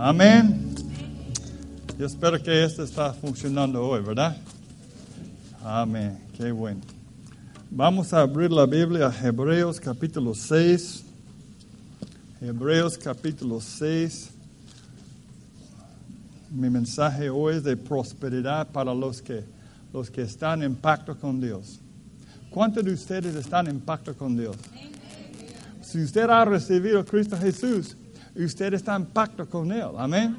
Amén. Yo espero que esto está funcionando hoy, ¿verdad? Amén. Qué bueno. Vamos a abrir la Biblia a Hebreos capítulo 6. Hebreos capítulo 6. Mi mensaje hoy es de prosperidad para los que, los que están en pacto con Dios. ¿Cuántos de ustedes están en pacto con Dios? Si usted ha recibido a Cristo Jesús, usted está en pacto con Él. Amén.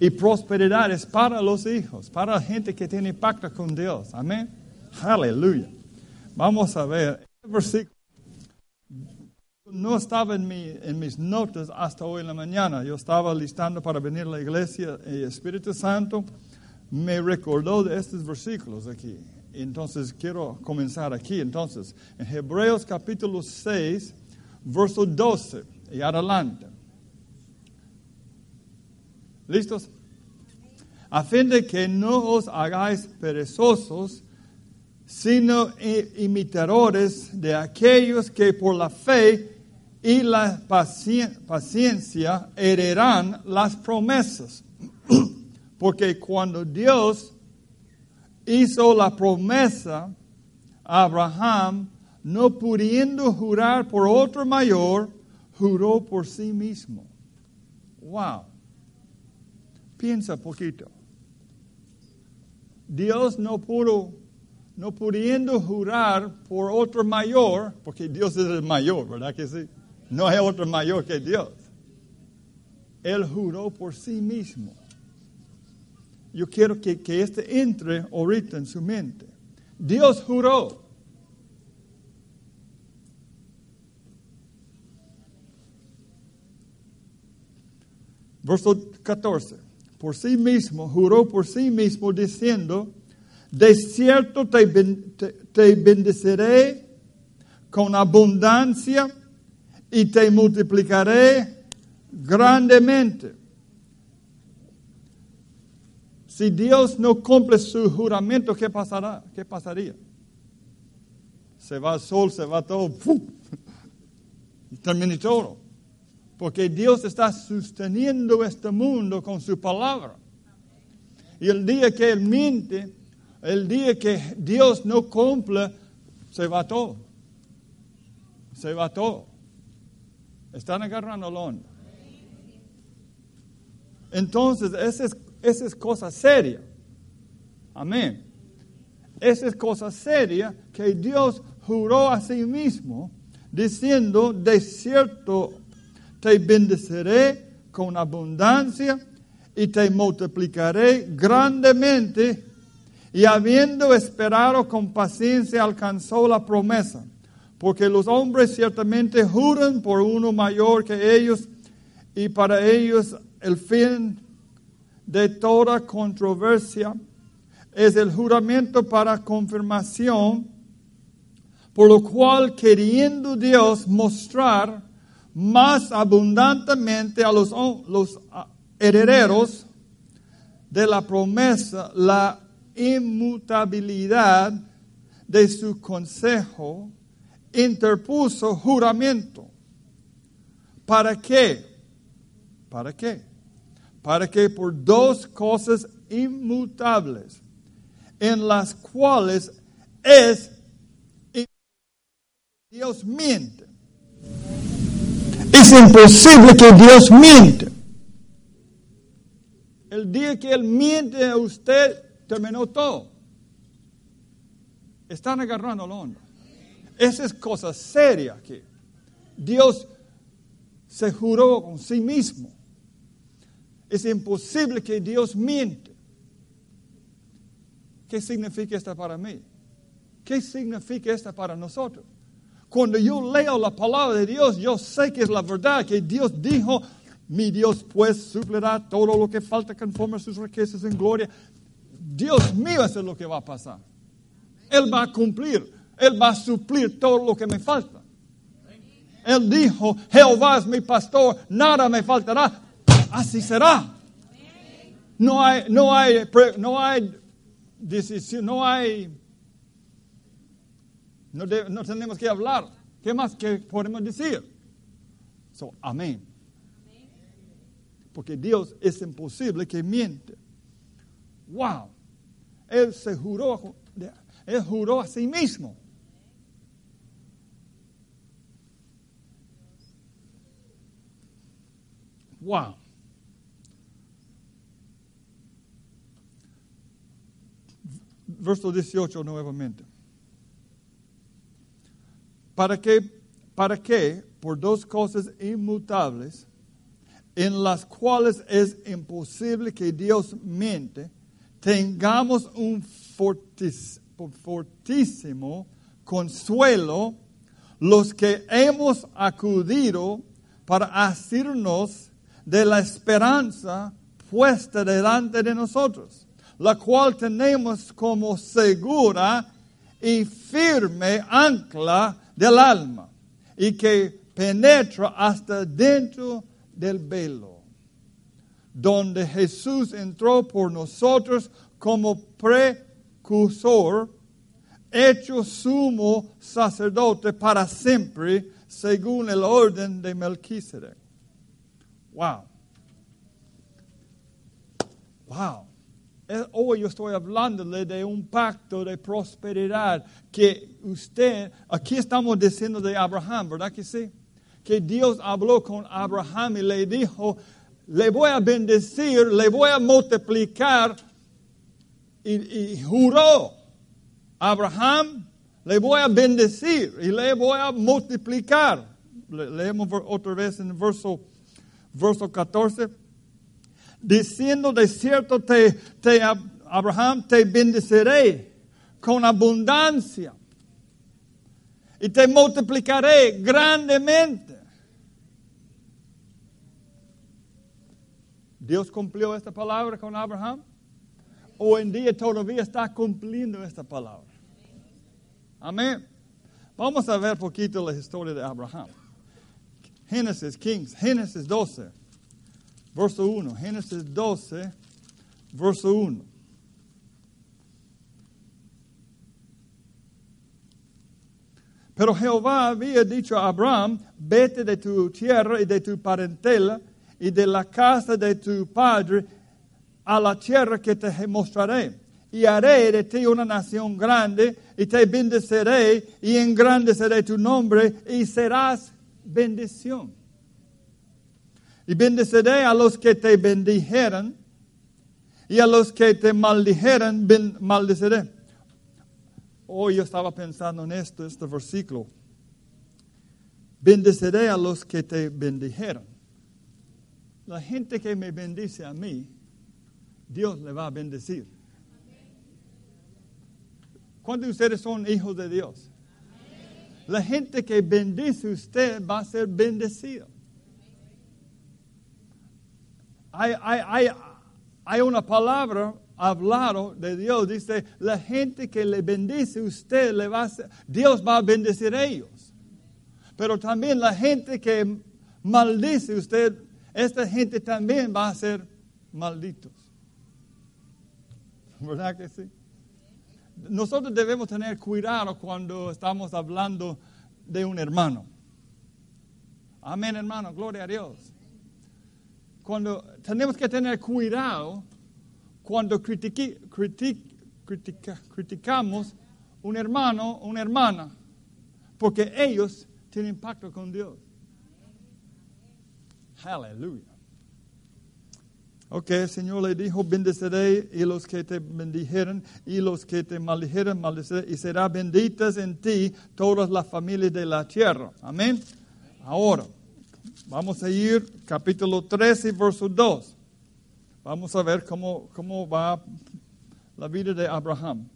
Y prosperidad es para los hijos, para la gente que tiene pacto con Dios. Amén. Aleluya. Vamos a ver. El versículo no estaba en, mi, en mis notas hasta hoy en la mañana. Yo estaba listando para venir a la iglesia y el Espíritu Santo me recordó de estos versículos aquí. Entonces quiero comenzar aquí. Entonces, en Hebreos capítulo 6, verso 12 y adelante. ¿Listos? A fin de que no os hagáis perezosos, sino imitadores de aquellos que por la fe y la paciencia heredarán las promesas. Porque cuando Dios hizo la promesa a Abraham, no pudiendo jurar por otro mayor, juró por sí mismo. Wow. Piensa poquito. Dios no pudo, no pudiendo jurar por otro mayor, porque Dios es el mayor, ¿verdad que sí? No hay otro mayor que Dios. Él juró por sí mismo. Yo quiero que, que este entre ahorita en su mente. Dios juró. Verso 14 por sí mismo, juró por sí mismo diciendo, de cierto te, bendeciré con abundancia y te multiplicaré grandemente. Si Dios no cumple su juramento, ¿qué pasará? ¿Qué pasaría? Se va el sol, se va todo, ¡pum! termina todo. Porque Dios está sosteniendo este mundo con su palabra. Y el día que Él miente, el día que Dios no cumple, se va todo. Se va todo. Están agarrando la onda. Entonces, esa es, esa es cosa seria. Amén. Esa es cosa seria que Dios juró a sí mismo, diciendo, de cierto te bendeciré con abundancia y te multiplicaré grandemente. Y habiendo esperado con paciencia alcanzó la promesa, porque los hombres ciertamente juran por uno mayor que ellos, y para ellos el fin de toda controversia es el juramento para confirmación, por lo cual queriendo Dios mostrar más abundantemente a los, herederos de la promesa la inmutabilidad de su consejo, interpuso juramento. ¿Para qué? ¿Para qué? Para que por dos cosas inmutables, en las cuales es Dios miente es imposible que Dios miente. El día que Él miente a usted, terminó todo. Están agarrando la onda. Esa es cosa seria aquí. Dios se juró con sí mismo. Es imposible que Dios miente. ¿Qué significa esto para mí? ¿Qué significa esto para nosotros? Cuando yo leo la palabra de Dios, yo sé que es la verdad, que Dios dijo, mi Dios pues suplirá todo lo que falta conforme a sus riquezas en gloria. Dios mío, eso es lo que va a pasar. Él va a cumplir, Él va a suplir todo lo que me falta. Él dijo, Jehová es mi pastor, nada me faltará. Así será. No hay, no hay, no hay decisión, no hay no, tenemos que hablar. ¿Qué más que podemos decir? So, amén. porque Dios es imposible que miente. Wow. Él se juró, él juró a sí mismo. Wow. Verso 18 nuevamente. ¿Para qué? ¿Para qué? Por dos cosas inmutables, en las cuales es imposible que Dios miente, tengamos un fortísimo consuelo los que hemos acudido para asirnos de la esperanza puesta delante de nosotros, la cual tenemos como segura y firme ancla del alma y que penetra hasta dentro del velo, donde Jesús entró por nosotros como precursor, hecho sumo sacerdote para siempre, según el orden de Melquisedec. Wow. Wow. Hoy yo estoy hablándole de un pacto de prosperidad que usted, aquí estamos diciendo de Abraham, ¿verdad que sí? Que Dios habló con Abraham y le dijo, le voy a bendecir, le voy a multiplicar y, juró, Abraham, le voy a bendecir y le voy a multiplicar. leemos otra vez en el verso, verso 14 diciendo de cierto te, te, Abraham, te bendeciré con abundancia y te multiplicaré grandemente. Dios cumplió esta palabra con Abraham. Hoy en día todavía está cumpliendo esta palabra. Amén. Vamos a ver poquito la historia de Abraham. Génesis, Kings, Génesis 12 verso 1. Génesis 12, verso 1. Pero Jehová había dicho a Abraham, vete de tu tierra y de tu parentela y de la casa de tu padre a la tierra que te mostraré. Y haré de ti una nación grande y te bendeciré y engrandeceré tu nombre y serás bendición. Y bendeciré a los que te bendijeran y a los que te maldijeran, maldeciré. Hoy yo estaba pensando en esto, este versículo. Bendeciré a los que te bendijeran. La gente que me bendice a mí, Dios le va a bendecir. ¿Cuántos de ustedes son hijos de Dios? La gente que bendice usted va a ser bendecida hay, una palabra hablado de Dios. Dice, la gente que le bendice usted, le va a, Dios va a bendecir a ellos. Pero también la gente que maldice usted, esta gente también va a ser malditos. ¿Verdad que sí? Nosotros debemos tener cuidado cuando estamos hablando de un hermano. Amén, hermano, gloria a Dios cuando tenemos que tener cuidado cuando criticamos un hermano o una hermana, porque ellos tienen pacto con Dios. Aleluya. Ok, el Señor le dijo, bendeciré y los que te bendijeron y los que te maldijeron, maldeciré y será benditas en ti todas las familias de la tierra. Amén. Ahora. Vamos a ir capítulo 13, verso 2. Vamos a ver cómo, cómo va la vida de Abraham.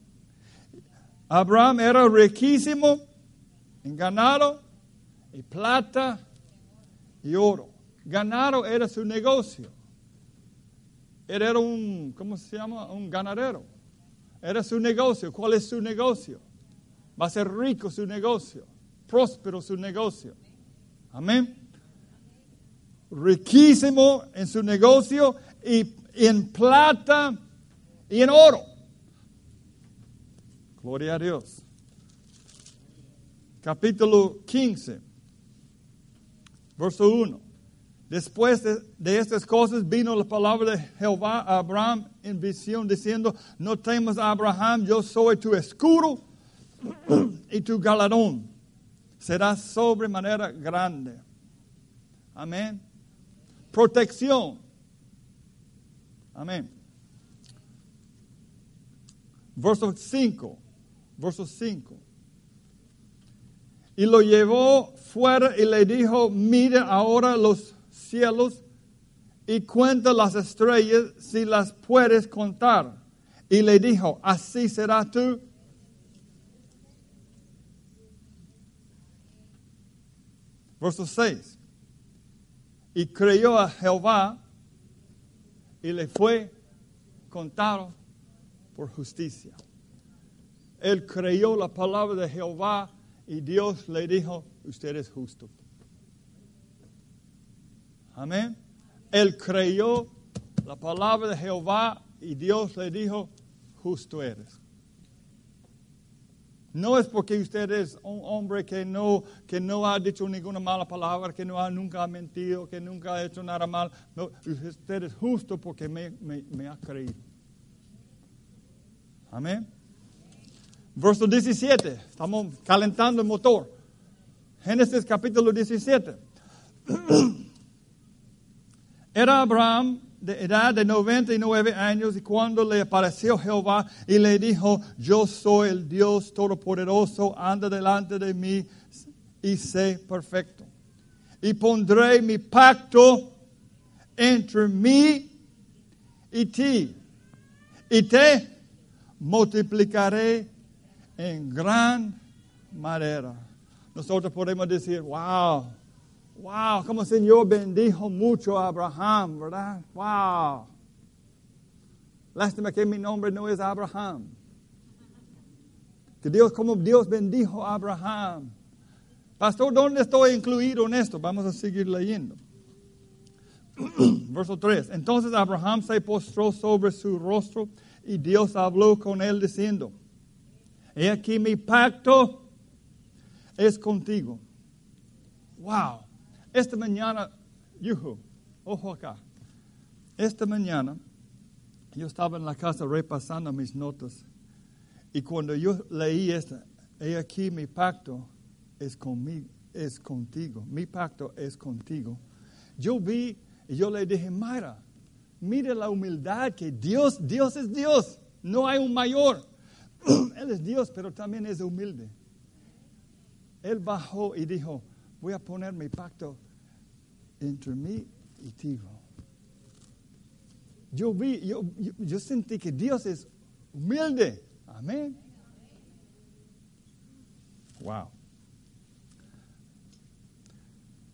Abraham era riquísimo en ganado y plata y oro. Ganado era su negocio. Él era un, ¿cómo se llama? Un ganadero. Era su negocio. ¿Cuál es su negocio? Va a ser rico su negocio, próspero su negocio. Amén riquísimo en su negocio y en plata y en oro. Gloria a Dios. Capítulo 15, verso 1. Después de, estas cosas vino la palabra de Jehová a Abraham en visión diciendo, no temas a Abraham, yo soy tu escudo y tu galardón será sobremanera grande. Amén. Protección. Amén. Verso 5. Verso 5. Y lo llevó fuera y le dijo, mire ahora los cielos y cuenta las estrellas si las puedes contar. Y le dijo, así será tú. Verso 6. Y creyó a Jehová y le fue contado por justicia. Él creyó la palabra de Jehová y Dios le dijo, usted es justo. Amén. Él creyó la palabra de Jehová y Dios le dijo, justo eres. No es porque usted es un hombre que no, que no ha dicho ninguna mala palabra, que no ha, nunca ha mentido, que nunca ha hecho nada mal. No, usted es justo porque me, ha creído. Amén. Verso 17. Estamos calentando el motor. Génesis capítulo 17. Era Abraham de edad de 99 años y cuando le apareció Jehová y le dijo, yo soy el Dios Todopoderoso, anda delante de mí y sé perfecto. Y pondré mi pacto entre mí y ti. Y te multiplicaré en gran manera. Nosotros podemos decir, wow, wow, como el Señor bendijo mucho a Abraham, ¿verdad? Wow. Lástima que mi nombre no es Abraham. Que Dios, como Dios bendijo a Abraham. Pastor, ¿dónde estoy incluido en esto? Vamos a seguir leyendo. Verso 3. Entonces Abraham se postró sobre su rostro y Dios habló con él diciendo, He aquí mi pacto es contigo. Wow. Esta mañana, yuhu, ojo acá. Esta mañana yo estaba en la casa repasando mis notas y cuando yo leí esta, he aquí mi pacto es conmigo, es contigo. Mi pacto es contigo. Yo vi y yo le dije, Mayra, mire la humildad que Dios, Dios es Dios. No hay un mayor. Él es Dios, pero también es humilde. Él bajó y dijo, voy a poner mi pacto entre mí y ti. Yo vi, yo, yo, sentí que Dios es humilde. Amén. Wow.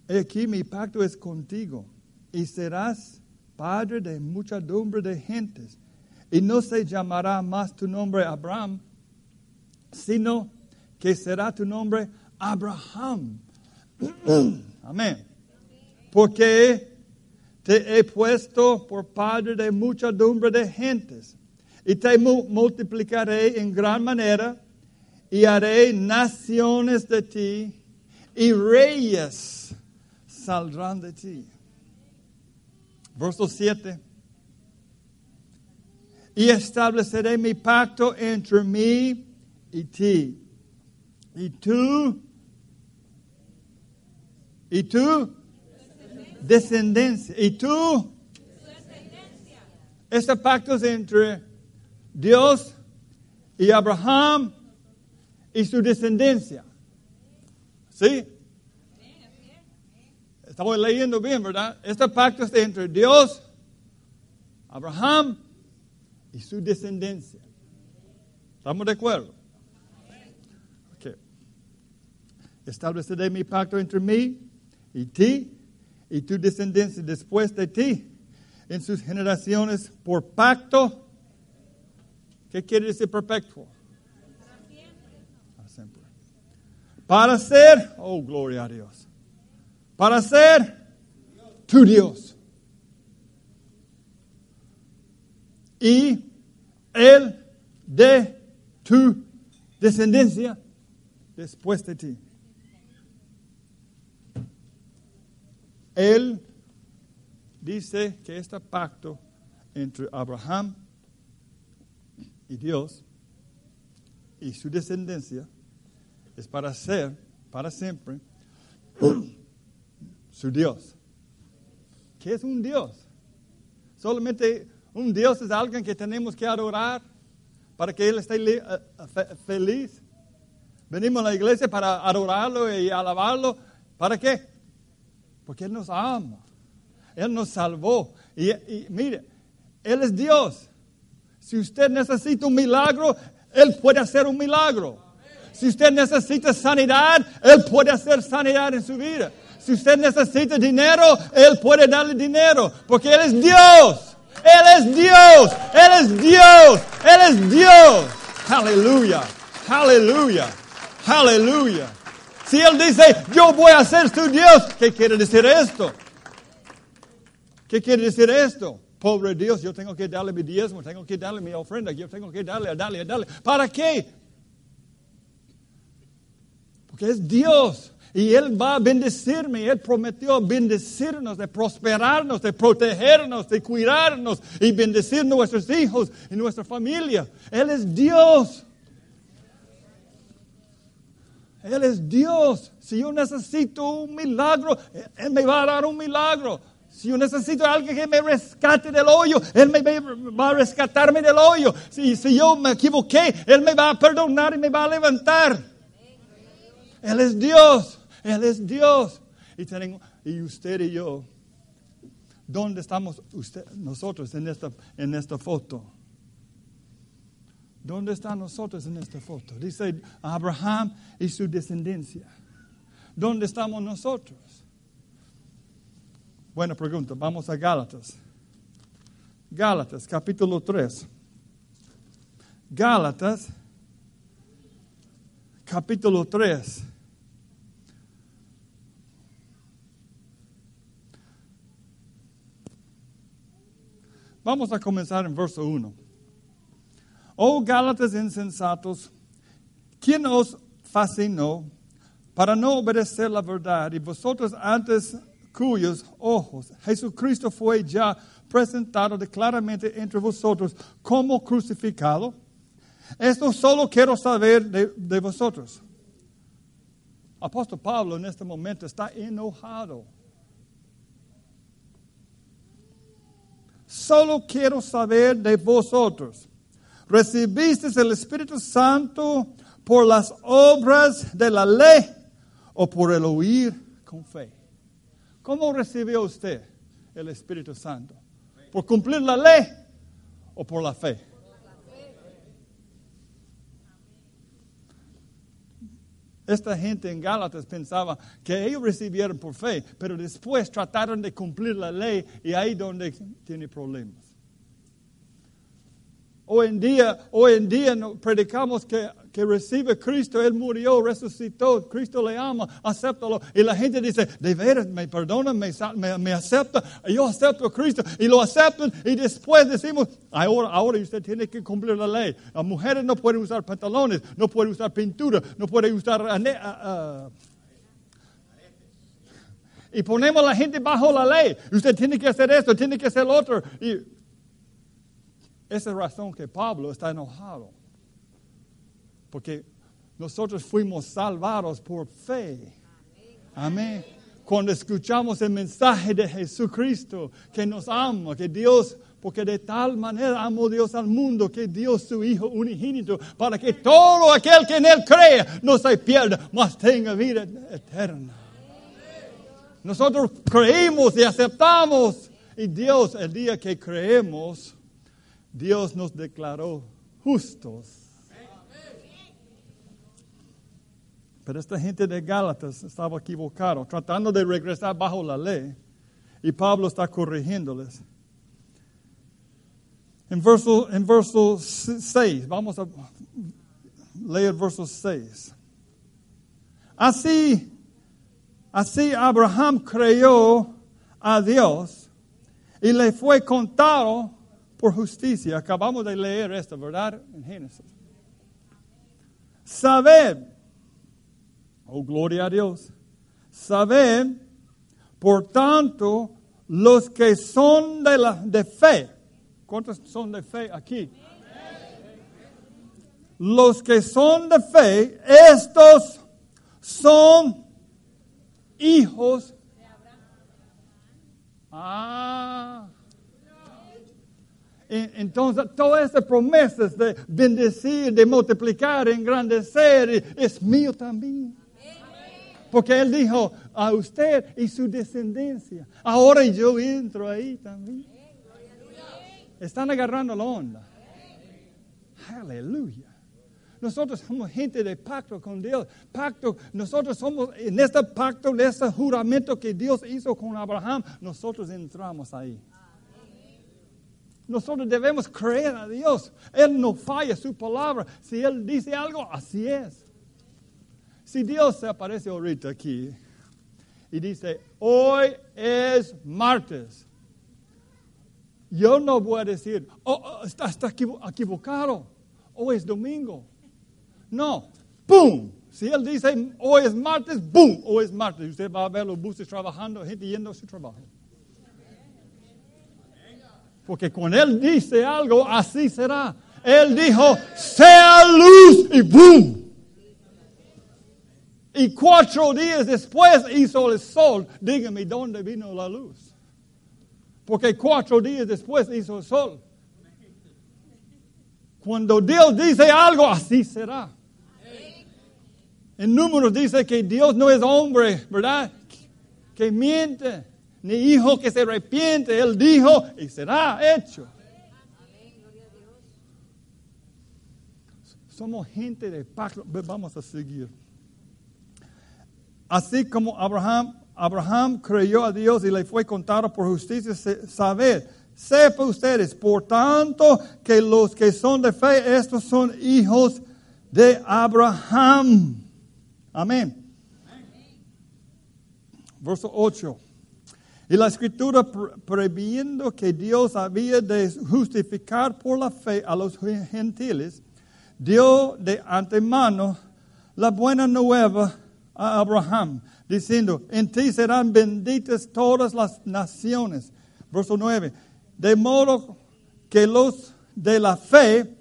Aquí mi pacto es contigo y serás padre de muchedumbre de gentes y no se llamará más tu nombre Abraham, sino que será tu nombre Abraham. Amén. Porque te he puesto por padre de muchedumbre de gentes y te multiplicaré en gran manera y haré naciones de ti y reyes saldrán de ti. Verso 7 y estableceré mi pacto entre mí y ti. Y tú, y tú, descendencia. Y tú, este pacto es entre Dios y Abraham y su descendencia. ¿Sí? Estamos leyendo bien, ¿verdad? Este pacto es entre Dios, Abraham y su descendencia. ¿Estamos de acuerdo? Okay. Estableceré mi pacto entre mí y ti y tu descendencia después de ti en sus generaciones por pacto. ¿Qué quiere decir perpetuo? Para siempre. Para ser, oh gloria a Dios. Para ser tu Dios. y el de tu descendencia después de ti. Él dice que este pacto entre Abraham y Dios y su descendencia es para ser, para siempre, su Dios. ¿Qué es un Dios? Solamente un Dios es alguien que tenemos que adorar para que Él esté eh, feliz. Venimos a la iglesia para adorarlo y alabarlo. ¿Para qué? Porque Él nos ama. Él nos salvó. Y, mire, Él es Dios. Si usted necesita un milagro, Él puede hacer un milagro. Si usted necesita sanidad, Él puede hacer sanidad en su vida. Si usted necesita dinero, Él puede darle dinero. Porque Él es Dios. Él es Dios. Él es Dios. Él es Dios. Aleluya. Aleluya. Aleluya. Si Él dice, yo voy a ser su Dios, ¿qué quiere decir esto? ¿Qué quiere decir esto? Pobre Dios, yo tengo que darle mi diezmo, tengo que darle mi ofrenda, yo tengo que darle, darle, darle. ¿Para qué? Porque es Dios. Y Él va a bendecirme. Él prometió bendecirnos, de prosperarnos, de protegernos, de cuidarnos y bendecir nuestros hijos y nuestra familia. Él es Dios. Él es Dios. Si yo necesito un milagro, Él me va a dar un milagro. Si yo necesito alguien que me rescate del hoyo, Él me va a rescatarme del hoyo. Si, si yo me equivoqué, Él me va a perdonar y me va a levantar. Él es Dios. Él es Dios. Y, tenemos, y usted y yo, ¿dónde estamos usted, nosotros en esta, en esta foto? ¿Dónde están nosotros en esta foto? Dice Abraham y su descendencia. ¿Dónde estamos nosotros? Buena pregunta. Vamos a Gálatas. Gálatas, capítulo 3. Gálatas, capítulo 3. Vamos a comenzar en verso 1. Oh Gálatas insensatos, ¿quién os fascinó para no obedecer la verdad? Y vosotros antes cuyos ojos Jesucristo fue ya presentado claramente entre vosotros como crucificado. Esto solo quiero saber de, de vosotros. Apóstol Pablo en este momento está enojado Solo quiero saber de vosotros. ¿Recibisteis el Espíritu Santo por las obras de la ley o por el oír con fe? ¿Cómo recibió usted el Espíritu Santo? ¿Por cumplir la ley o por la fe? Esta gente en Gálatas pensaba que ellos recibieron por fe, pero después trataron de cumplir la ley y ahí donde tiene problemas. Hoy en día, hoy en día predicamos que, que recibe Cristo, Él murió, resucitó, Cristo le ama, acéptalo. Y la gente dice, de veras, me perdona, me, me, acepta, yo acepto a Cristo. Y lo aceptan y después decimos, ahora, ahora usted tiene que cumplir la ley. Las mujeres no pueden usar pantalones, no pueden usar pintura, no pueden usar... Uh, y ponemos a la gente bajo la ley. Usted tiene que hacer esto, tiene que hacer lo otro. Y esa es la razón que Pablo está enojado. Porque nosotros fuimos salvados por fe. Amén. Cuando escuchamos el mensaje de Jesucristo, que nos ama, que Dios, porque de tal manera amó Dios al mundo, que dio su Hijo unigénito, para que todo aquel que en Él crea no se pierda, mas tenga vida eterna. Nosotros creímos y aceptamos. Y Dios, el día que creemos, Dios nos declaró justos. Pero esta gente de Gálatas estaba equivocado, tratando de regresar bajo la ley. Y Pablo está corrigiéndoles. En verso, en verso 6, vamos a leer verso 6. Así, así Abraham creyó a Dios y le fue contado por justicia. Acabamos de leer esto, ¿verdad? En Génesis. Sabed, oh gloria a Dios, sabed, por tanto, los que son de, la, de fe. ¿Cuántos son de fe aquí? Los que son de fe, estos son hijos. Ah. Entonces, todas esas promesas de bendecir, de multiplicar, engrandecer, es mío también. Porque Él dijo a usted y su descendencia. Ahora yo entro ahí también. Están agarrando la onda. Aleluya. Nosotros somos gente de pacto con Dios. Pacto, nosotros somos en este pacto, en este juramento que Dios hizo con Abraham, nosotros entramos ahí. Nosotros debemos creer a Dios. Él no falla su palabra. Si Él dice algo, así es. Si Dios se aparece ahorita aquí y dice, hoy es martes, yo no voy a decir, oh, oh está, equivocado, hoy es domingo. No, ¡pum! Si él dice, hoy es martes, ¡boom! Hoy es martes. Usted va a ver los buses trabajando, gente yendo a su trabajo. Porque cuando Él dice algo, así será. Él dijo, sea luz y ¡boom! Y cuatro días después hizo el sol. Dígame dónde vino la luz. Porque cuatro días después hizo el sol. Cuando Dios dice algo, así será. En números dice que Dios no es hombre, ¿verdad? Que miente, ni hijo que se arrepiente. Él dijo y será hecho. Somos gente de pacto. Vamos a seguir. Así como Abraham, Abraham creyó a Dios y le fue contado por justicia, saber, sepa ustedes, por tanto, que los que son de fe, estos son hijos de Abraham. Amén. Verso 8. Y la escritura previendo que Dios había de justificar por la fe a los gentiles, dio de antemano la buena nueva a Abraham, diciendo, en ti serán benditas todas las naciones. Verso 9. De modo que los de la fe,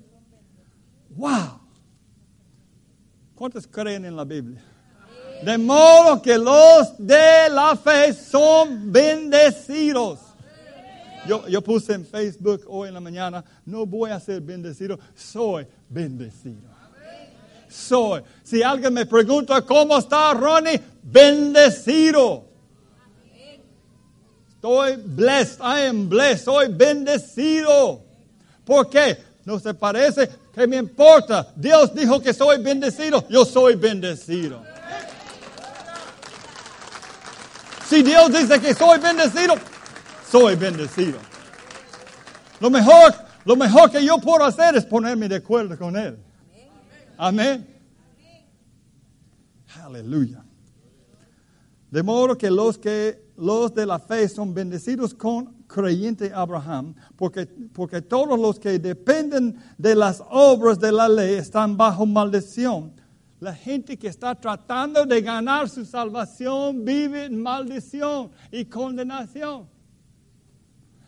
wow, ¿Cuántos creen en la Biblia? De modo que los de la fe son bendecidos. Yo, yo, puse en Facebook hoy en la mañana, no voy a ser bendecido, soy bendecido. Soy. Si alguien me pregunta cómo está Ronnie, bendecido. Estoy blessed, I am blessed, soy bendecido. ¿Por qué? No se parece, ¿Qué me importa? Dios dijo que soy bendecido, yo soy bendecido. Si Dios dice que soy bendecido, soy bendecido. Lo mejor, lo mejor que yo puedo hacer es ponerme de acuerdo con Él. Amén. Aleluya. De modo que los que los de la fe son bendecidos con creyente Abraham, porque, porque todos los que dependen de las obras de la ley están bajo maldición. La gente que está tratando de ganar su salvación vive en maldición y condenación.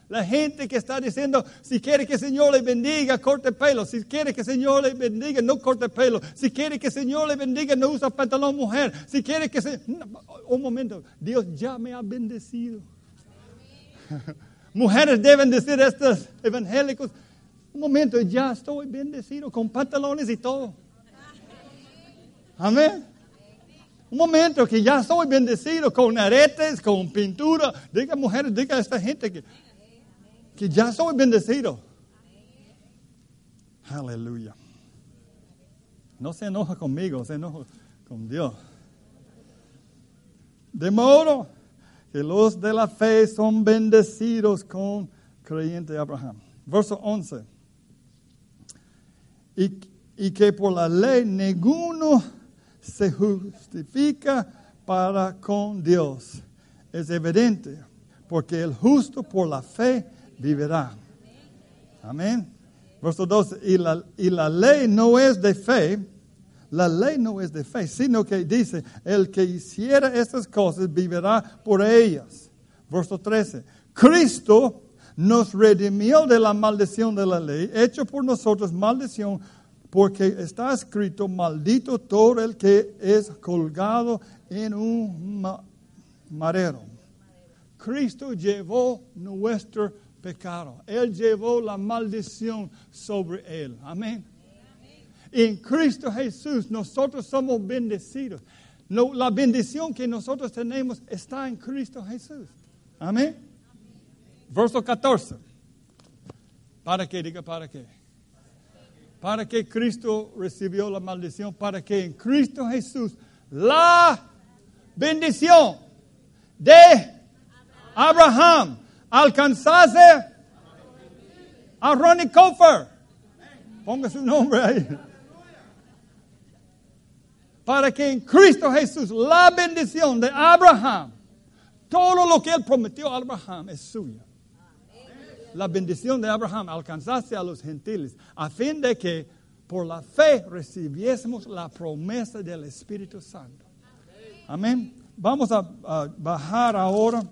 La gente que está diciendo, si quiere que el Señor le bendiga, corte pelo. Si quiere que el Señor le bendiga, no corte pelo. Si quiere que el Señor le bendiga, no usa pantalón mujer. Si quiere que se... un momento, Dios ya me ha bendecido. Mujeres deben decir estos evangélicos, un momento, ya estoy bendecido con pantalones y todo. Amén. Un momento que ya estoy bendecido con aretes, con pintura. Diga mujeres, diga a esta gente que que ya soy bendecido. Aleluya. No se enoja conmigo, se enoja con Dios. De modo que los de la fe son bendecidos con creyente Abraham. Verso 11. Y, y que por la ley ninguno se justifica para con Dios. Es evidente, porque el justo por la fe vivirá. Amén. Verso 12, y la, y la ley no es de fe, la ley no es de fe, sino que dice, el que hiciera estas cosas vivirá por ellas. Verso 13, Cristo nos redimió de la maldición de la ley, hecho por nosotros maldición, porque está escrito, maldito todo el que es colgado en un marero. Cristo llevó nuestro pecado. Él llevó la maldición sobre él. Amén. En Cristo Jesús nosotros somos bendecidos. la bendición que nosotros tenemos está en Cristo Jesús. Amén. Verso 14. ¿Para qué? Diga, ¿para qué? Para que Cristo recibió la maldición, para que en Cristo Jesús la bendición de Abraham alcanzase a Ronnie Kofer. Ponga su nombre ahí. Para que en Cristo Jesús la bendición de Abraham, todo lo que él prometió a Abraham es suyo. La bendición de Abraham alcanzase a los gentiles, a fin de que por la fe recibiésemos la promesa del Espíritu Santo. Amén. Vamos a, bajar ahora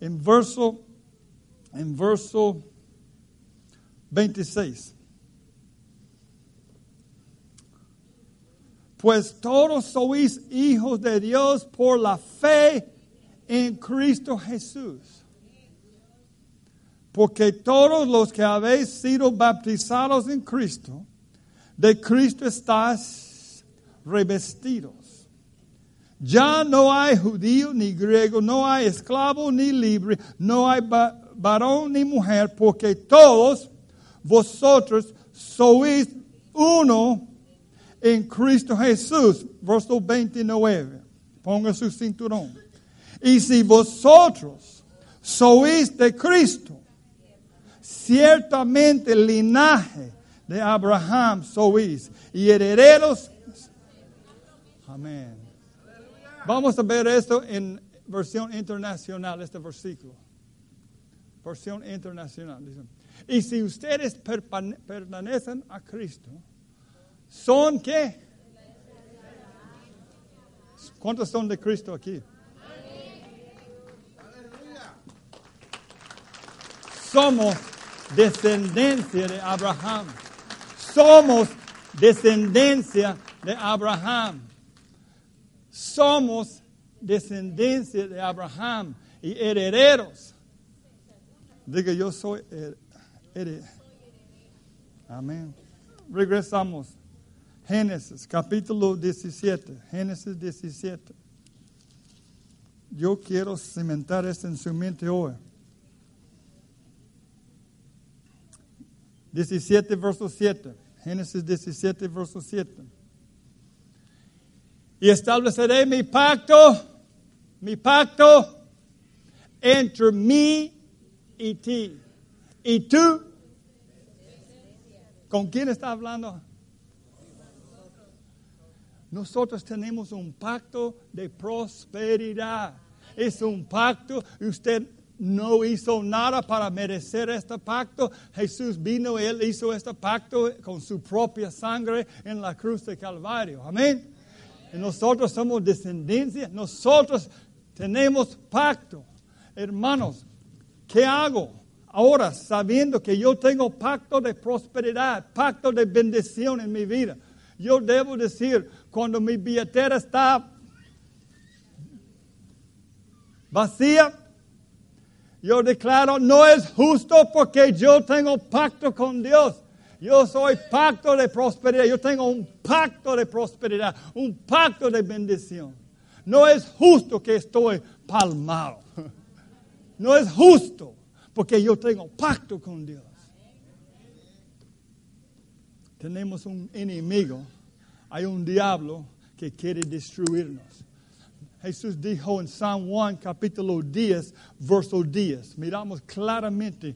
en verso en verso 26. Pues todos sois hijos de Dios por la fe en Cristo Jesús. Porque todos los que habéis sido bautizados en Cristo, de Cristo estáis revestidos. Ya no hay judío ni griego, no hay esclavo ni libre, no hay varón ni mujer, porque todos vosotros sois uno en Cristo Jesús. Verso 29. Ponga su cinturón. Y si vosotros sois de Cristo, ciertamente el linaje de Abraham sois y herederos. Amén. Vamos a ver esto en versión internacional, este versículo versión internacional. Y si ustedes pertenecen a Cristo, ¿son qué? ¿Cuántos son de Cristo aquí? Somos descendencia de Abraham. Somos descendencia de Abraham. Somos descendencia de Abraham y herederos Diga, yo soy heredero. Amén. Regresamos. Génesis, capítulo 17. Génesis 17. Yo quiero cimentar esto en su mente hoy. 17, verso 7. Génesis 17, verso 7. Y estableceré mi pacto, mi pacto entre mí y ti. ¿Y tú? ¿Con quién está hablando? Nosotros tenemos un pacto de prosperidad. Es un pacto usted no hizo nada para merecer este pacto. Jesús vino, Él hizo este pacto con su propia sangre en la cruz de Calvario. Amén. Y nosotros somos descendencia, nosotros tenemos pacto. Hermanos, ¿Qué hago? Ahora, sabiendo que yo tengo pacto de prosperidad, pacto de bendición en mi vida, yo debo decir, cuando mi billetera está vacía, yo declaro, no es justo porque yo tengo pacto con Dios. Yo soy pacto de prosperidad. Yo tengo un pacto de prosperidad, un pacto de bendición. No es justo que estoy palmado. No es justo, porque yo tengo pacto con Dios. Tenemos un enemigo, hay un diablo que quiere destruirnos. Jesús dijo en San Juan capítulo 10, verso 10, miramos claramente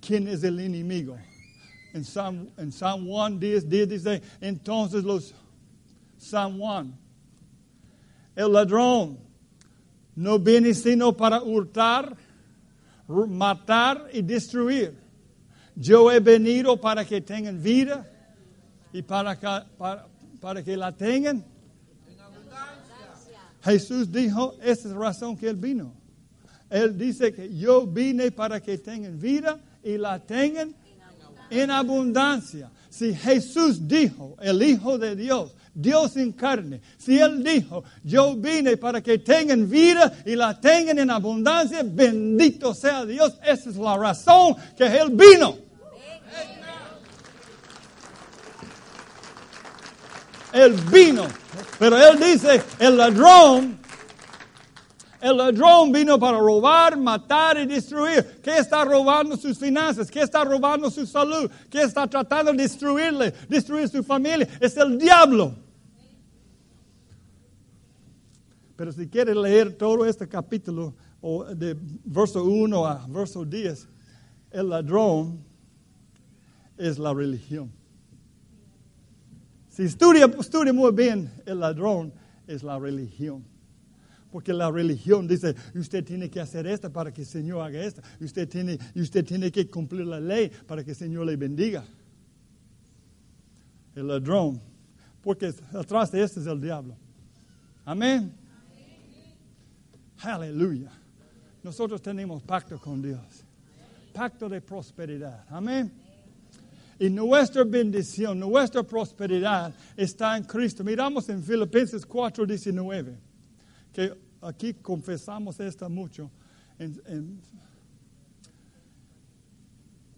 quién es el enemigo. En San, en San Juan 10, 10 dice, entonces los San Juan, el ladrón no viene sino para hurtar, matar y destruir. Yo he venido para que tengan vida y para que, para, que la tengan. Jesús dijo, esa es la razón que Él vino. Él dice que yo vine para que tengan vida y la tengan en abundancia. Si Jesús dijo, el Hijo de Dios, Dios en carne, si Él dijo, yo vine para que tengan vida y la tengan en abundancia, bendito sea Dios. Esa es la razón que Él vino. Él vino. Pero Él dice, el ladrón el ladrón vino para robar, matar y destruir. ¿Qué está robando sus finanzas? ¿Qué está robando su salud? ¿Qué está tratando de destruirle, destruir su familia? Es el diablo. Pero si quiere leer todo este capítulo, de verso 1 a verso 10, el ladrón es la religión. Si estudia, estudia muy bien, el ladrón es la religión. Porque la religión dice, usted tiene que hacer esto para que el Señor haga esto. Usted tiene, usted tiene que cumplir la ley para que el Señor le bendiga. El ladrón. Porque atrás de esto es el diablo. Amén. Aleluya. Nosotros tenemos pacto con Dios. Pacto de prosperidad. Amén. Y nuestra bendición, nuestra prosperidad está en Cristo. Miramos en Filipenses 4, 19, que aquí confesamos esto mucho.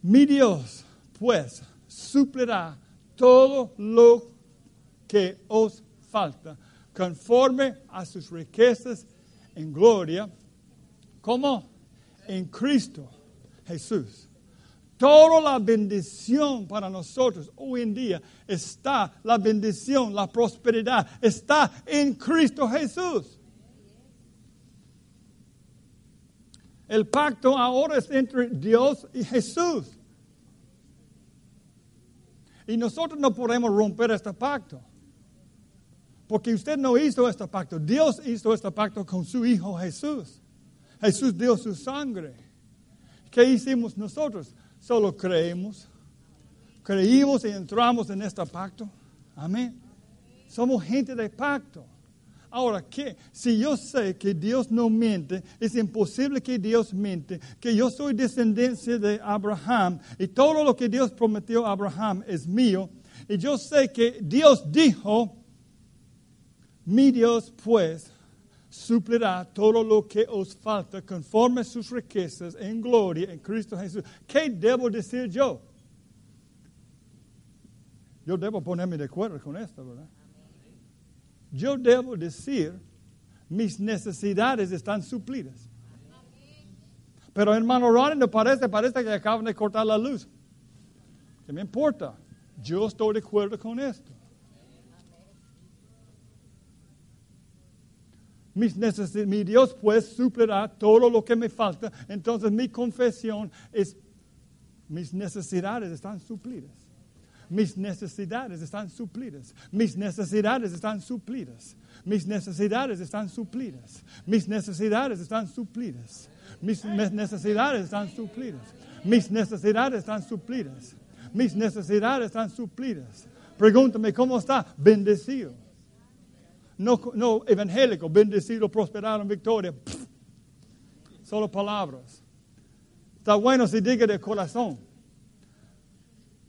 mi Dios, pues, suplirá todo lo que os falta, conforme a sus riquezas en gloria, como en Cristo Jesús. Toda la bendición para nosotros hoy en día está, la bendición, la prosperidad está en Cristo Jesús. El pacto ahora es entre Dios y Jesús. Y nosotros no podemos romper este pacto. Porque usted no hizo este pacto. Dios hizo este pacto con su Hijo Jesús. Jesús dio su sangre. ¿Qué hicimos nosotros? Solo creemos. Creímos y entramos en este pacto. Amén. Somos gente de pacto. Ahora, ¿qué? si yo sé que Dios no miente, es imposible que Dios miente, que yo soy descendencia de Abraham y todo lo que Dios prometió a Abraham es mío, y yo sé que Dios dijo, mi Dios pues suplirá todo lo que os falta conforme a sus riquezas en gloria en Cristo Jesús. ¿Qué debo decir yo? Yo debo ponerme de acuerdo con esto, ¿verdad? yo debo decir, mis necesidades están suplidas. Pero hermano Ronnie, no parece, parece que acaban de cortar la luz. ¿Qué me importa? Yo estoy de acuerdo con esto. Mis mi Dios pues suplirá todo lo que me falta. Entonces mi confesión es, mis necesidades están suplidas. Mis necesidades están suplidas. Mis necesidades están suplidas. Mis necesidades están suplidas. Mis necesidades están suplidas. Mis necesidades están suplidas. Mis necesidades están suplidas. Mis necesidades están suplidas. Pregúntame cómo está. Bendecido. No, no evangélico, bendecido, prosperado en victoria. Solo palabras. Está bueno si diga de corazón.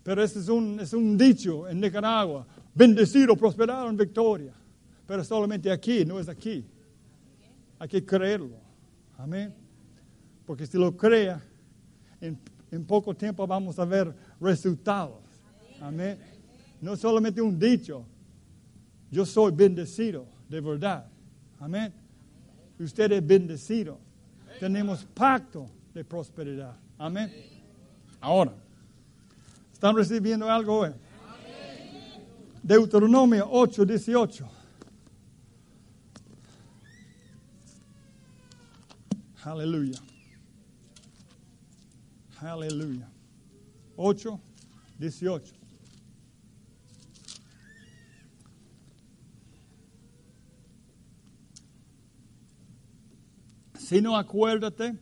Pero ese es un, es un dicho en Nicaragua. Bendecido, prosperado en victoria. Pero solamente aquí, no es aquí. Hay que creerlo. Amén. Porque si lo crea, en, en poco tiempo vamos a ver resultados. Amén. No solamente un dicho. Yo soy bendecido, de verdad. Amén. Usted es bendecido. Tenemos pacto de prosperidad. Amén. Ahora. ¿Están recibiendo algo hoy? Deuteronomio 8, 18. Aleluya. Aleluya. 8, 18. Si no acuérdate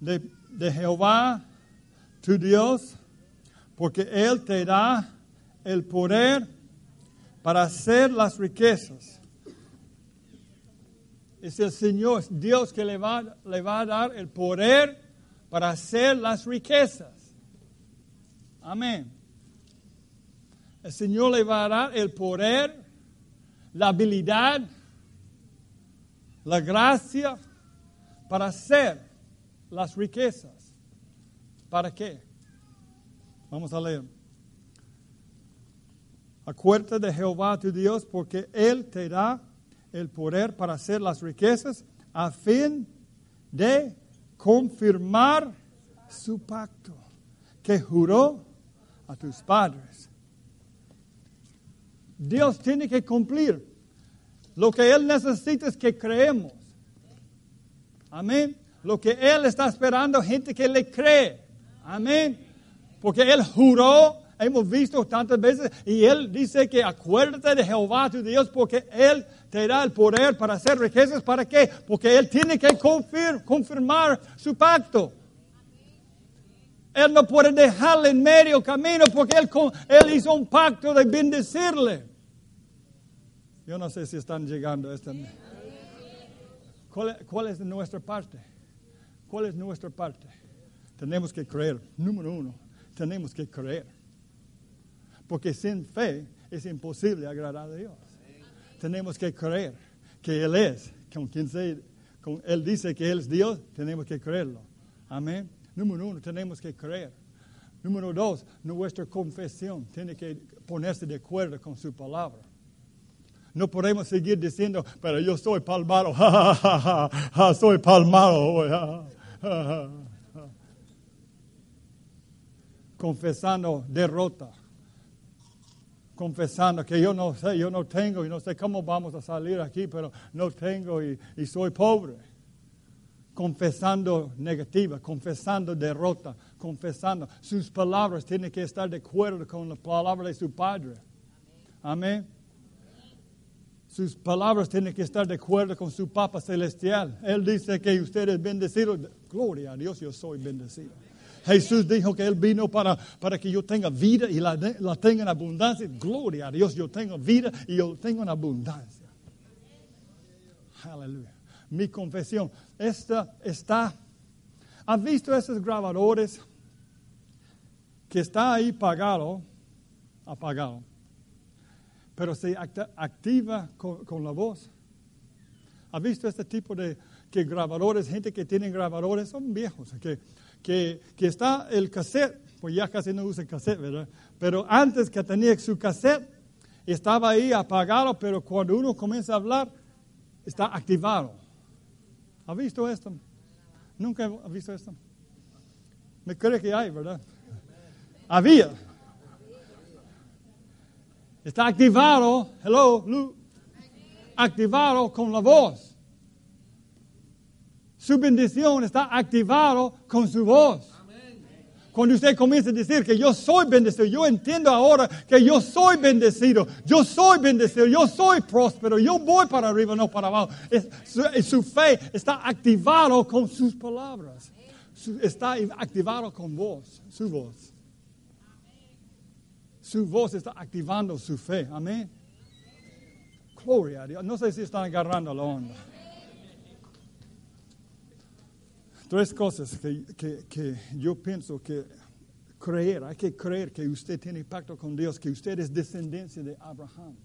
de, Jehová, tu Dios, porque Él te da el poder para hacer las riquezas es el Señor, Dios que le va, le va a dar el poder para hacer las riquezas. Amén. El Señor le va a dar el poder, la habilidad, la gracia para hacer las riquezas. ¿Para qué? Vamos a leer. Acuérdate de Jehová tu Dios, porque Él te da el poder para hacer las riquezas a fin de confirmar su pacto que juró a tus padres. Dios tiene que cumplir. Lo que Él necesita es que creemos. Amén. Lo que Él está esperando, gente que le cree. Amén. Porque Él juró, hemos visto tantas veces, y Él dice que acuérdate de Jehová tu Dios, porque Él te da el poder para hacer riquezas. ¿Para qué? Porque Él tiene que confirmar su pacto. Él no puede dejarle en medio camino porque él, él hizo un pacto de bendecirle. Yo no sé si están llegando. ¿Cuál, ¿Cuál es nuestra parte? ¿Cuál es nuestra parte? Tenemos que creer. Número uno, tenemos que creer. Porque sin fe es imposible agradar a Dios. Tenemos que creer que Él es. Con quien se, con Él dice que Él es Dios, tenemos que creerlo. Amén. Número uno, tenemos que creer. Número dos, nuestra confesión tiene que ponerse de acuerdo con su palabra. No podemos seguir diciendo, pero yo soy palmado, soy palmado. Confesando derrota. Confesando que yo no sé, yo no tengo y no sé cómo vamos a salir aquí, pero no tengo y, y soy pobre confesando negativa, confesando derrota, confesando. Sus palabras tienen que estar de acuerdo con la palabra de su Padre. Amén. Sus palabras tienen que estar de acuerdo con su Papa Celestial. Él dice que usted es bendecido. Gloria a Dios, yo soy bendecido. Jesús dijo que Él vino para, para que yo tenga vida y la, la tenga en abundancia. Gloria a Dios, yo tengo vida y yo tengo en abundancia. Aleluya mi confesión. Esta está. ¿Has visto esos grabadores que está ahí pagado, apagado, pero se activa con, la voz? ¿Has visto este tipo de que grabadores, gente que tiene grabadores, son viejos, que, que, que está el cassette, pues ya casi no usa cassette, ¿verdad? Pero antes que tenía su cassette, estaba ahí apagado, pero cuando uno comienza a hablar, está activado. ¿Ha visto esto? Nunca ha visto esto. Me cree que hay, ¿verdad? Había. Está activado, hello, Lu, activado con la voz. Su bendición está activado con su voz. Cuando usted comienza a decir que yo soy bendecido, yo entiendo ahora que yo soy bendecido, yo soy bendecido, yo soy próspero, yo voy para arriba, no para abajo. su, fe está activado con sus palabras, está activado con voz, su voz. Su voz está activando su fe, amén. Gloria a Dios. No sé si están agarrando la onda. Tres cosas que, que, que, yo pienso que creer, hay que creer que usted tiene pacto con Dios, que usted es descendencia de Abraham.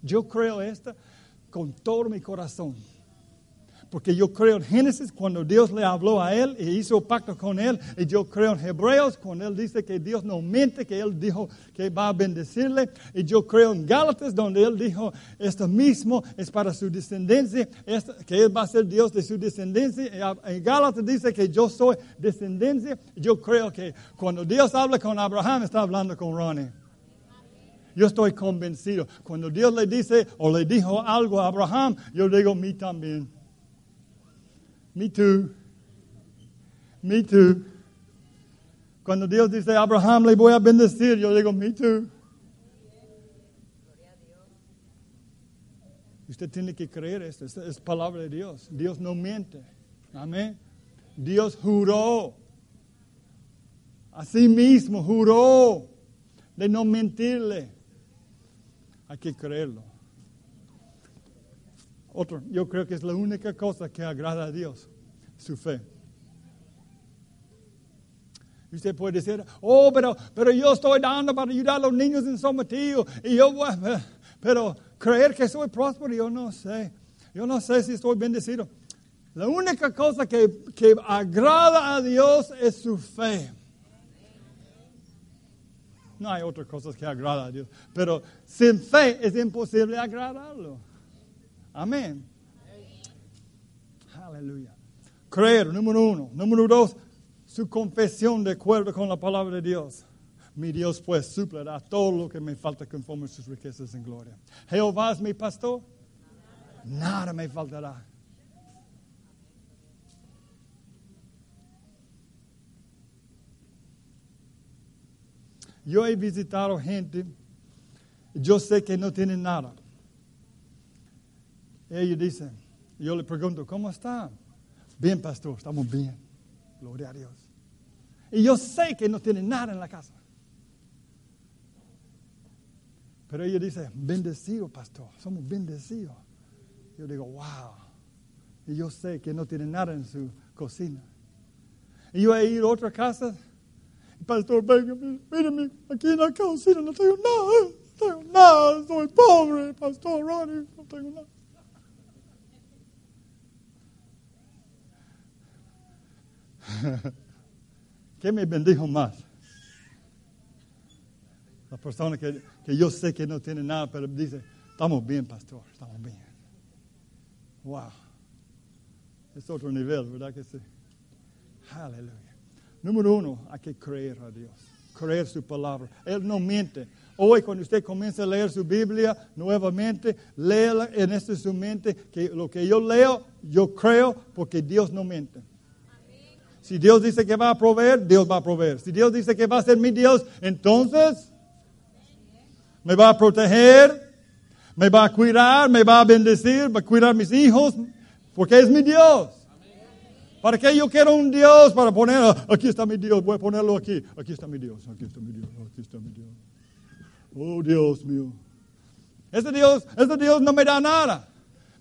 Yo creo esto con todo mi corazón. Porque yo creo en Génesis cuando Dios le habló a él y hizo pacto con él. Y yo creo en Hebreos cuando él dice que Dios no miente, que él dijo que va a bendecirle. Y yo creo en Gálatas donde él dijo esto mismo es para su descendencia, que él va a ser Dios de su descendencia. En Gálatas dice que yo soy descendencia. Yo creo que cuando Dios habla con Abraham está hablando con Ronnie. Yo estoy convencido. Cuando Dios le dice o le dijo algo a Abraham, yo digo, mí también. Me too. Me too. Cuando Dios dice Abraham le voy a bendecir, yo digo, me too. Usted tiene que creer esto, es palabra de Dios. Dios no miente. Amén. Dios juró. Así mismo juró de no mentirle. Hay que creerlo. Otro, yo creo que es la única cosa que agrada a Dios, su fe. Usted puede decir, oh, pero, pero yo estoy dando para ayudar a los niños en sometido. Y yo, pero creer que soy próspero, yo no sé. Yo no sé si estoy bendecido. La única cosa que, que agrada a Dios es su fe. No hay otras cosas que agrada a Dios. Pero sin fe es imposible agradarlo. Amén. Aleluya. Creer, número uno. Número dos, su confesión de acuerdo con la palabra de Dios. Mi Dios pues suplirá todo lo que me falta conforme a sus riquezas en gloria. Jehová es mi pastor. Nada me faltará. Yo he visitado gente, yo sé que no tienen nada. Ellos dicen, yo le pregunto, ¿cómo está? Bien, pastor, estamos bien. Gloria a Dios. Y yo sé que no tienen nada en la casa. Pero ellos dicen, bendecido, pastor, somos bendecidos. Yo digo, wow. Y yo sé que no tienen nada en su cocina. Y yo he ido a otra casa pastor, venga, mírame, aquí en la cocina no tengo nada, no tengo nada, soy pobre, pastor Ronnie, no tengo nada. ¿Qué me bendijo más? La persona que, que, yo sé que no tiene nada, pero dice, estamos bien, pastor, estamos bien. Wow. Es otro nivel, ¿verdad que sí? Aleluya. Número uno, hay que creer a Dios, creer su palabra. Él no miente. Hoy cuando usted comienza a leer su Biblia nuevamente, léela en esta su mente que lo que yo leo, yo creo porque Dios no miente. Si Dios dice que va a proveer, Dios va a proveer. Si Dios dice que va a ser mi Dios, entonces me va a proteger, me va a cuidar, me va a bendecir, va a cuidar mis hijos, porque es mi Dios. ¿Para qué yo quiero un Dios para poner, aquí está mi Dios, voy a ponerlo aquí, aquí está mi Dios, aquí está mi Dios, aquí está mi Dios. Oh Dios mío. Este Dios, este Dios no me da nada.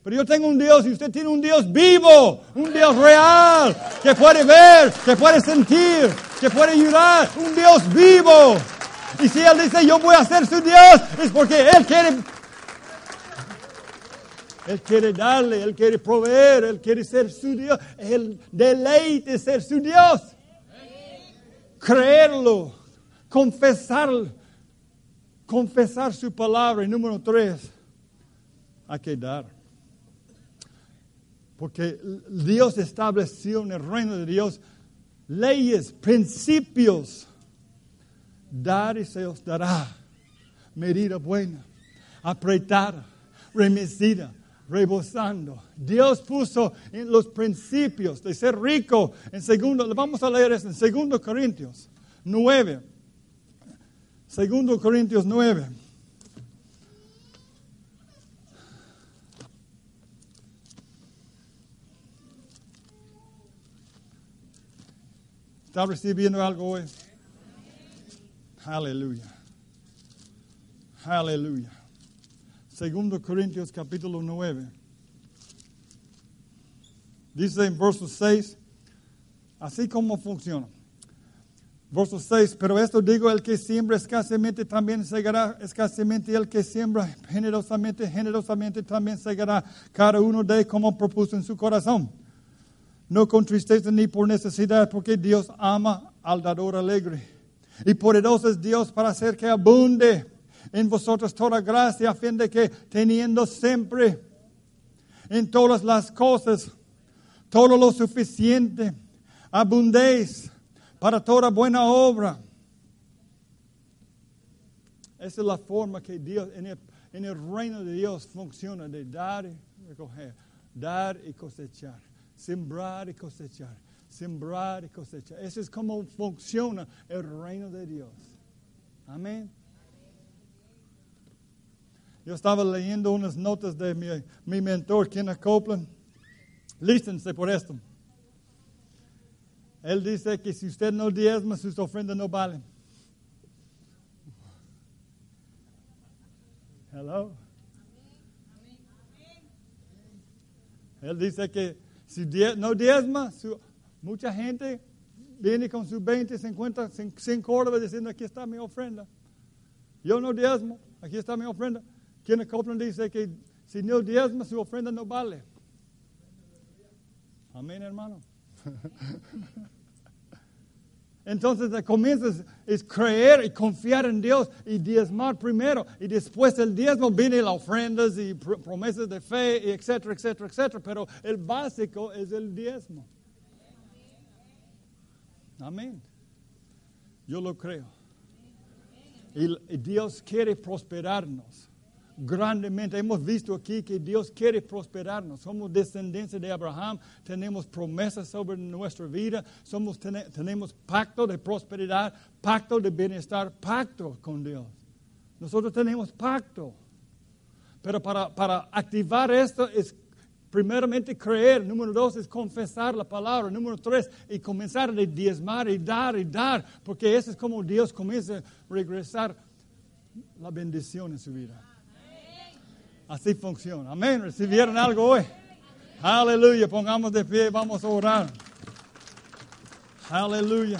Pero yo tengo un Dios y usted tiene un Dios vivo, un Dios real, que puede ver, que puede sentir, que puede ayudar, un Dios vivo. Y si Él dice yo voy a ser su Dios, es porque Él quiere él quiere darle, Él quiere proveer, Él quiere ser su Dios. Él deleite ser su Dios. Creerlo, confesarlo, confesar su palabra. Y número tres, hay que dar. Porque Dios estableció en el reino de Dios leyes, principios. Dar y se os dará. Medida buena, apretada, remesida, rebosando. Dios puso en los principios de ser rico. En segundo, vamos a leer eso en segundo Corintios 9. Segundo Corintios 9. ¿Está recibiendo algo hoy? Aleluya. Aleluya. Segundo Corintios capítulo 9. Dice en verso 6, así como funciona. Verso 6, pero esto digo, el que siembra escasamente también segará escasamente, y el que siembra generosamente, generosamente también segará, cada uno de como propuso en su corazón. No con tristeza ni por necesidad, porque Dios ama al dador alegre. Y poderoso es Dios para hacer que abunde en vosotros toda gracia, a fin de que teniendo siempre en todas las cosas todo lo suficiente, abundéis para toda buena obra. Esa es la forma que Dios, en el, en el reino de Dios funciona, de dar y recoger, dar y cosechar, sembrar y cosechar, sembrar y cosechar. Eso es como funciona el reino de Dios. Amén. Yo estaba leyendo unas notas de mi, mentor, Kenneth Copeland. Lístense por esto. Él dice que si usted no diezma, sus ofrendas no valen. Hello. Él dice que si no diezma, mucha gente viene con sus 20, 50, 100 córdobas diciendo, aquí está mi ofrenda. Yo no diezmo, aquí está mi ofrenda. Kenneth Copeland dice que si no diezma, su ofrenda no vale. Amén, hermano. Entonces comienzas es creer y confiar en Dios y diezmar primero y después del diezmo viene las ofrendas y promesas de fe y etcétera, etcétera, etcétera. Pero el básico es el diezmo. Amén. Yo lo creo. Y Dios quiere prosperarnos grandemente. Hemos visto aquí que Dios quiere prosperarnos. Somos descendencia de Abraham, tenemos promesas sobre nuestra vida, Somos, tenemos pacto de prosperidad, pacto de bienestar, pacto con Dios. Nosotros tenemos pacto. Pero para, para activar esto es primeramente creer, número dos es confesar la palabra, número tres y comenzar a diezmar y dar y dar, porque eso es como Dios comienza a regresar la bendición en su vida. Así funciona. Amén. ¿Recibieron algo hoy? Aleluya. Pongamos de pie, vamos a orar. Aleluya.